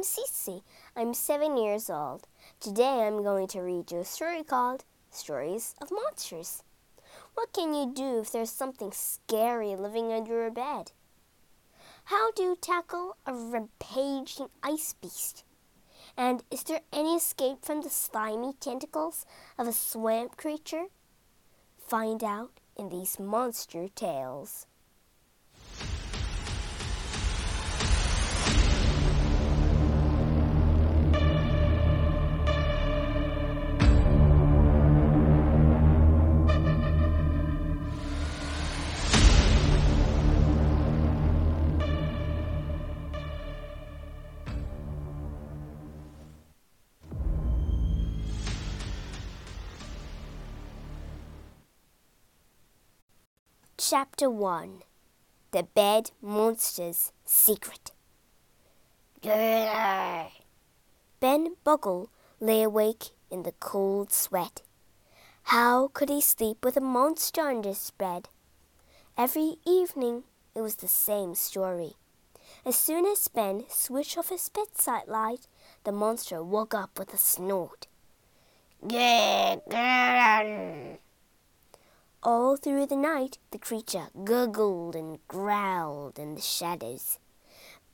I'm Cece. I'm seven years old. Today I'm going to read you a story called Stories of Monsters. What can you do if there's something scary living under your bed? How do you tackle a rampaging ice beast? And is there any escape from the slimy tentacles of a swamp creature? Find out in these monster tales. Chapter 1 The Bed Monster's Secret. Ben Bugle lay awake in the cold sweat. How could he sleep with a monster under his bed? Every evening it was the same story. As soon as Ben switched off his bedside light, the monster woke up with a snort. All through the night, the creature gurgled and growled in the shadows.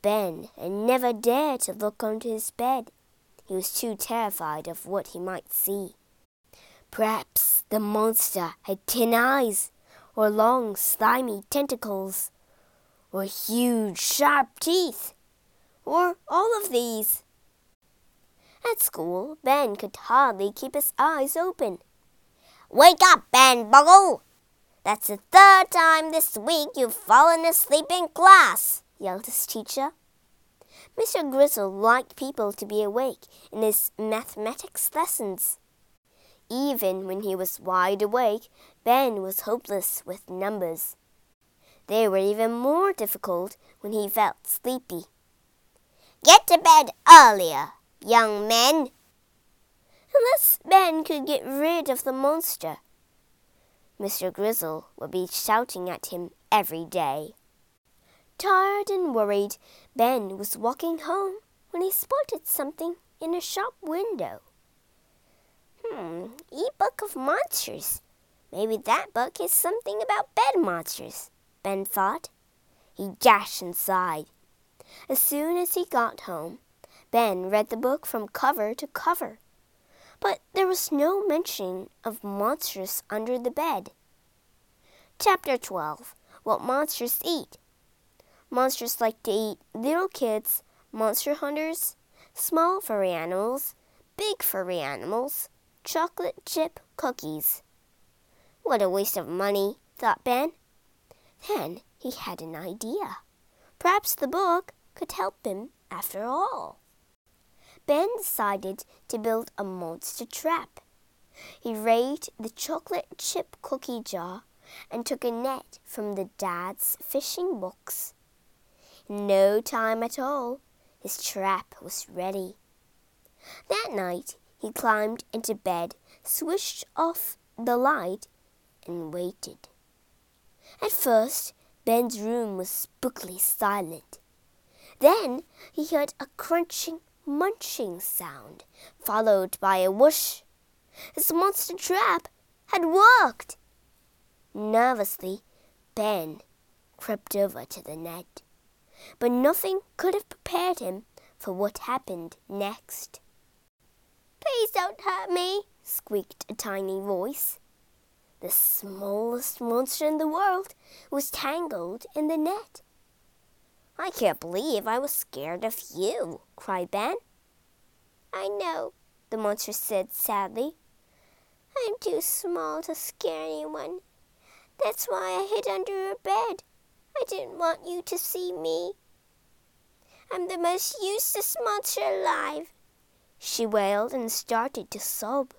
Ben had never dared to look under his bed. He was too terrified of what he might see. Perhaps the monster had ten eyes, or long, slimy tentacles, or huge, sharp teeth, or all of these. At school, Ben could hardly keep his eyes open. Wake up, Ben Bugle! That's the third time this week you've fallen asleep in class, yelled his teacher. Mr. Grizzle liked people to be awake in his mathematics lessons. Even when he was wide awake, Ben was hopeless with numbers. They were even more difficult when he felt sleepy. Get to bed earlier, young men, unless Ben could get rid of the monster. Mr. Grizzle would be shouting at him every day. Tired and worried, Ben was walking home when he spotted something in a shop window. Hmm, e-book of monsters. Maybe that book is something about bed monsters, Ben thought. He dashed inside. As soon as he got home, Ben read the book from cover to cover but there was no mention of monsters under the bed. Chapter 12 What Monsters Eat Monsters like to eat little kids, monster hunters, small furry animals, big furry animals, chocolate chip cookies. What a waste of money, thought Ben. Then he had an idea. Perhaps the book could help him after all. Ben decided to build a monster trap. He raided the chocolate chip cookie jar and took a net from the dad's fishing box. In no time at all, his trap was ready. That night, he climbed into bed, switched off the light, and waited. At first, Ben's room was spookily silent. Then he heard a crunching munching sound, followed by a whoosh. His monster trap had worked. Nervously, Ben crept over to the net, but nothing could have prepared him for what happened next. Please don't hurt me, squeaked a tiny voice. The smallest monster in the world was tangled in the net. I can't believe I was scared of you, cried Ben. I know, the monster said sadly. I'm too small to scare anyone. That's why I hid under your bed. I didn't want you to see me. I'm the most useless monster alive. She wailed and started to sob.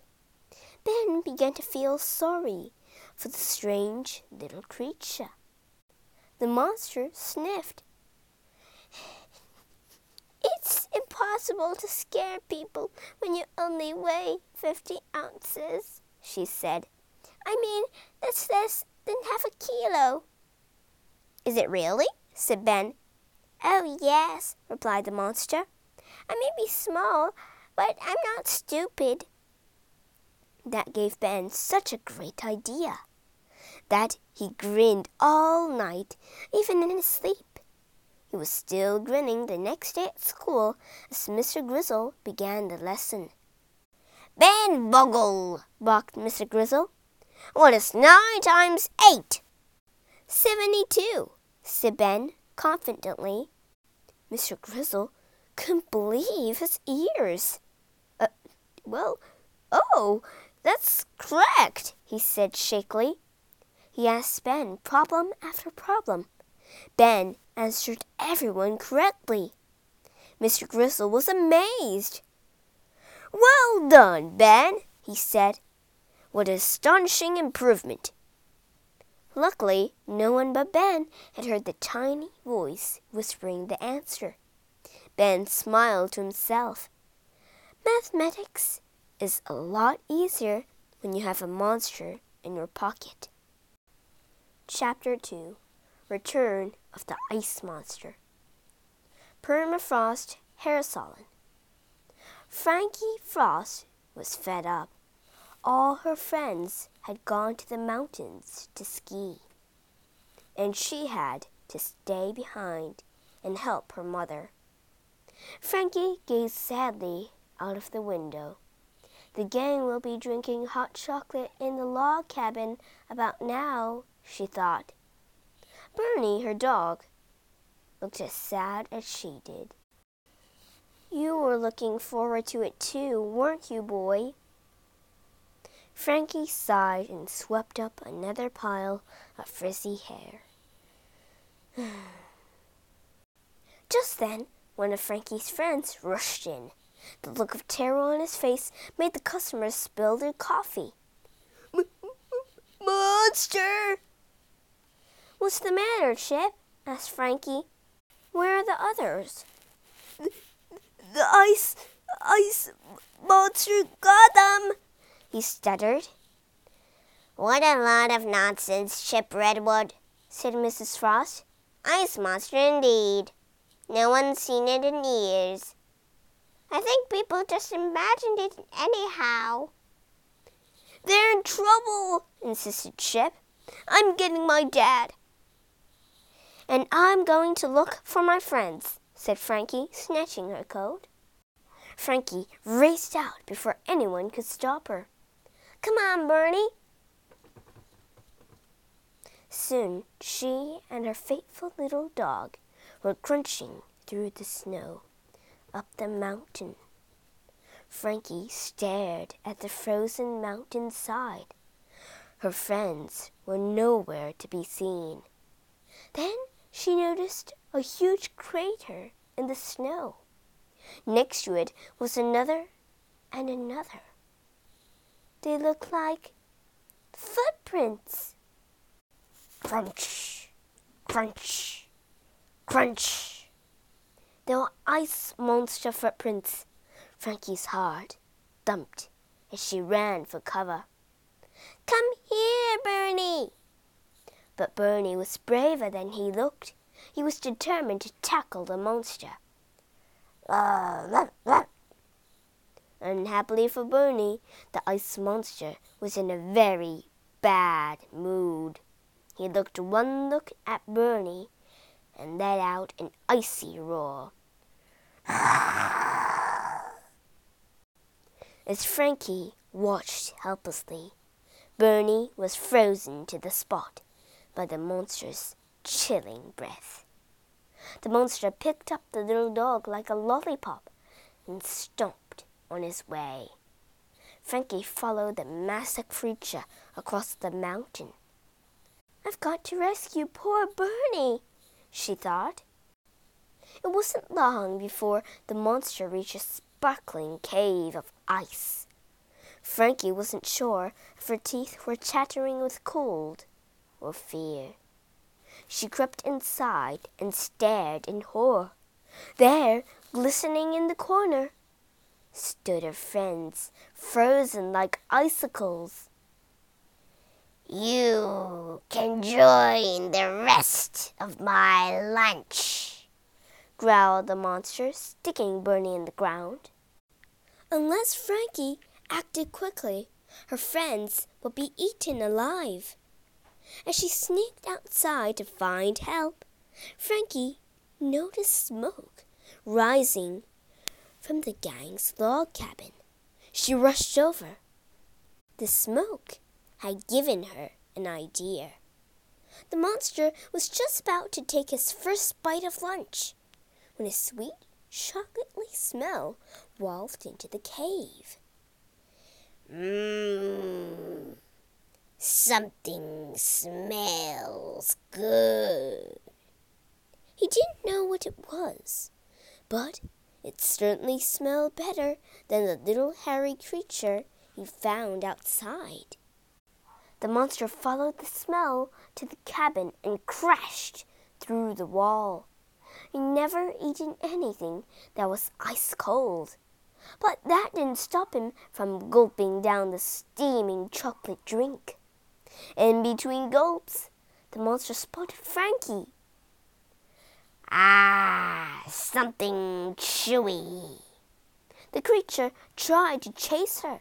Ben began to feel sorry for the strange little creature. The monster sniffed it's impossible to scare people when you only weigh 50 ounces, she said. I mean, that's less than half a kilo. Is it really? said Ben. Oh, yes, replied the monster. I may be small, but I'm not stupid. That gave Ben such a great idea that he grinned all night, even in his sleep. He was still grinning the next day at school as Mr. Grizzle began the lesson. Ben Boggle, barked Mr. Grizzle. What is nine times eight? Seventy-two, said Ben confidently. Mr. Grizzle couldn't believe his ears. Uh, well, oh, that's correct, he said shakily. He asked Ben problem after problem. Ben answered everyone correctly. Mr. Grizzle was amazed. Well done, Ben, he said. What astonishing improvement. Luckily, no one but Ben had heard the tiny voice whispering the answer. Ben smiled to himself. Mathematics is a lot easier when you have a monster in your pocket. Chapter 2 Return of the Ice Monster Permafrost Hair Salon Frankie Frost was fed up. All her friends had gone to the mountains to ski, and she had to stay behind and help her mother. Frankie gazed sadly out of the window. The gang will be drinking hot chocolate in the log cabin about now, she thought. Bernie, her dog, looked as sad as she did. You were looking forward to it too, weren't you, boy? Frankie sighed and swept up another pile of frizzy hair. Just then, one of Frankie's friends rushed in. The look of terror on his face made the customers spill their coffee. Monster! What's the matter, Chip? asked Frankie. Where are the others? The, the ice, ice monster got them, he stuttered. What a lot of nonsense, Chip Redwood, said Mrs. Frost. Ice monster indeed. No one's seen it in years. I think people just imagined it anyhow. They're in trouble, insisted Chip. I'm getting my dad. And I'm going to look for my friends, said Frankie, snatching her coat. Frankie raced out before anyone could stop her. Come on, Bernie. Soon she and her faithful little dog were crunching through the snow up the mountain. Frankie stared at the frozen mountain side. Her friends were nowhere to be seen. Then she noticed a huge crater in the snow. Next to it was another and another. They looked like footprints. Crunch, crunch, crunch. There were ice monster footprints. Frankie's heart thumped as she ran for cover. Come here, Bernie! But Bernie was braver than he looked. He was determined to tackle the monster. Unhappily for Bernie, the ice monster was in a very bad mood. He looked one look at Bernie and let out an icy roar. As Frankie watched helplessly, Bernie was frozen to the spot by the monster's chilling breath. The monster picked up the little dog like a lollipop and stomped on his way. Frankie followed the massive creature across the mountain. I've got to rescue poor Bernie, she thought. It wasn't long before the monster reached a sparkling cave of ice. Frankie wasn't sure if her teeth were chattering with cold or fear. She crept inside and stared in horror. There, glistening in the corner, stood her friends, frozen like icicles. You can join the rest of my lunch, growled the monster, sticking Bernie in the ground. Unless Frankie acted quickly, her friends would be eaten alive. As she sneaked outside to find help, Frankie noticed smoke rising from the gang's log cabin. She rushed over. The smoke had given her an idea. The monster was just about to take his first bite of lunch when a sweet, chocolatey smell wafted into the cave. Something smells good. He didn't know what it was, but it certainly smelled better than the little hairy creature he found outside. The monster followed the smell to the cabin and crashed through the wall. He never eaten anything that was ice cold. But that didn't stop him from gulping down the steaming chocolate drink. In between gulps, the monster spotted Frankie. Ah, something chewy. The creature tried to chase her,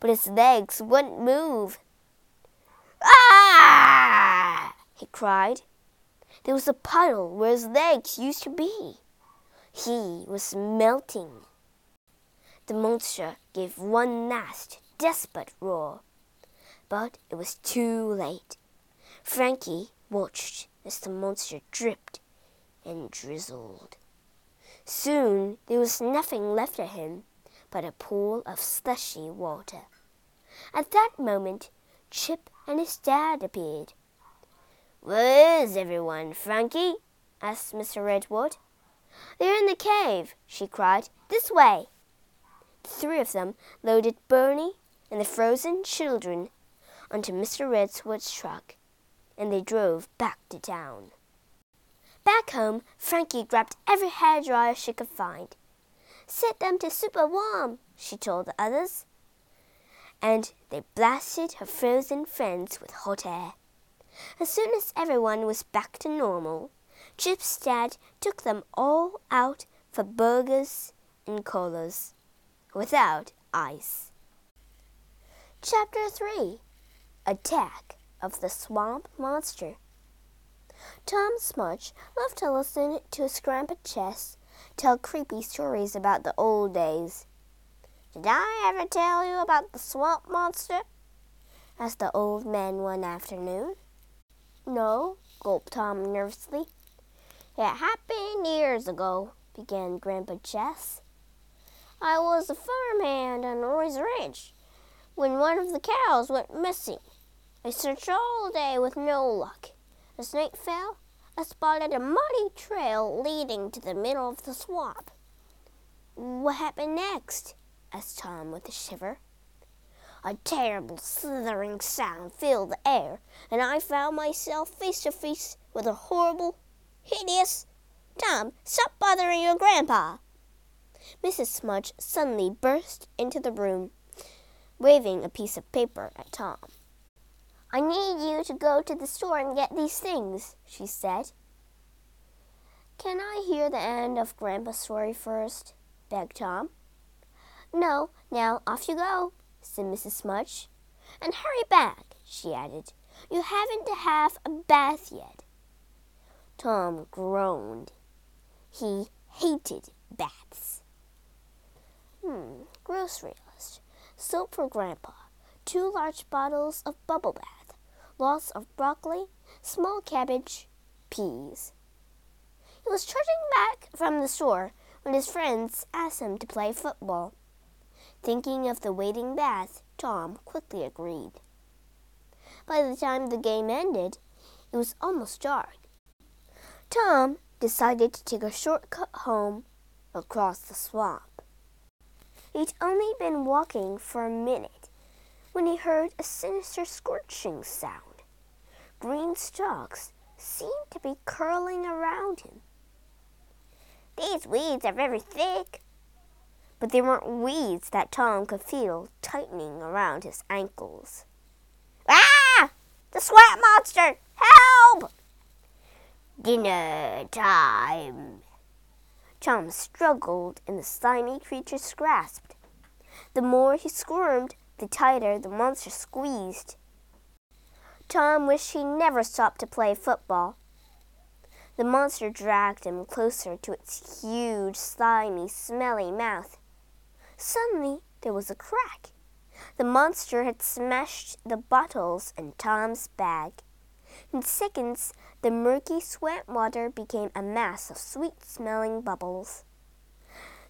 but his legs wouldn't move. Ah! he cried. There was a puddle where his legs used to be. He was melting. The monster gave one last, desperate roar. But it was too late. Frankie watched as the monster dripped and drizzled. Soon there was nothing left of him but a pool of slushy water. At that moment, Chip and his dad appeared. Where is everyone, Frankie? asked Mr. Redwood. They're in the cave, she cried. This way. The three of them loaded Bernie and the frozen children onto Mr. Redwood's truck, and they drove back to town. Back home, Frankie grabbed every hairdryer she could find. Set them to super warm, she told the others and they blasted her frozen friends with hot air. As soon as everyone was back to normal, Chip's dad took them all out for burgers and colas, without ice. Chapter 3 Attack of the Swamp Monster Tom Smudge loved to listen to grandpa Ches tell creepy stories about the old days. Did I ever tell you about the swamp monster? asked the old man one afternoon. No, gulped Tom nervously. It happened years ago, began Grandpa Chess. I was a farmhand on Roy's ranch when one of the cows went missing. I searched all day with no luck. As night fell, I spotted a muddy trail leading to the middle of the swamp. What happened next? asked Tom with a shiver. A terrible slithering sound filled the air, and I found myself face to face with a horrible, hideous. Tom, stop bothering your grandpa! Mrs. Smudge suddenly burst into the room, waving a piece of paper at Tom. I need you to go to the store and get these things, she said. Can I hear the end of Grandpa's story first? begged Tom. No, now off you go, said Mrs. Smudge. And hurry back, she added. You haven't had a bath yet. Tom groaned. He hated baths. Hmm, grocery list. Soap for Grandpa. Two large bottles of bubble bath. Lots of broccoli, small cabbage, peas. He was trudging back from the store when his friends asked him to play football. Thinking of the waiting bath, Tom quickly agreed. By the time the game ended, it was almost dark. Tom decided to take a shortcut home across the swamp. He'd only been walking for a minute when he heard a sinister scorching sound. Green stalks seemed to be curling around him. These weeds are very thick, but they weren't weeds that Tom could feel tightening around his ankles. Ah! The swamp monster! Help! Dinner time. Tom struggled in the slimy creature's grasp. The more he squirmed, the tighter the monster squeezed. Tom wished he never stopped to play football. The monster dragged him closer to its huge, slimy, smelly mouth. Suddenly, there was a crack. The monster had smashed the bottles in Tom's bag. In seconds, the murky swamp water became a mass of sweet smelling bubbles.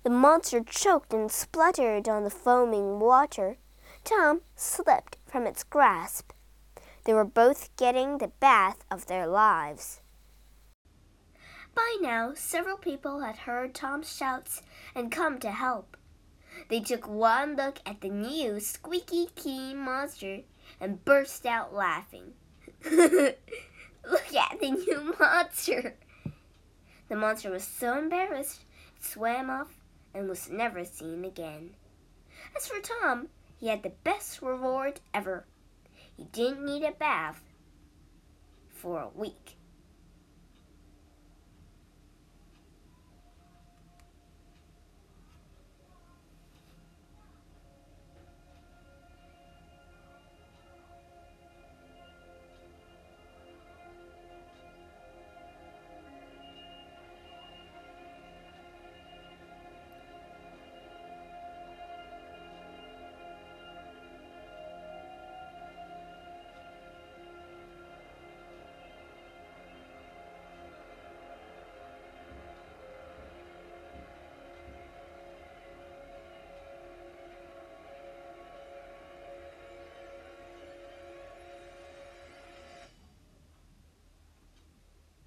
The monster choked and spluttered on the foaming water. Tom slipped from its grasp. They were both getting the bath of their lives. By now, several people had heard Tom's shouts and come to help. They took one look at the new squeaky key monster and burst out laughing. Look at the new monster! The monster was so embarrassed it swam off and was never seen again. As for Tom, he had the best reward ever. He didn't need a bath for a week.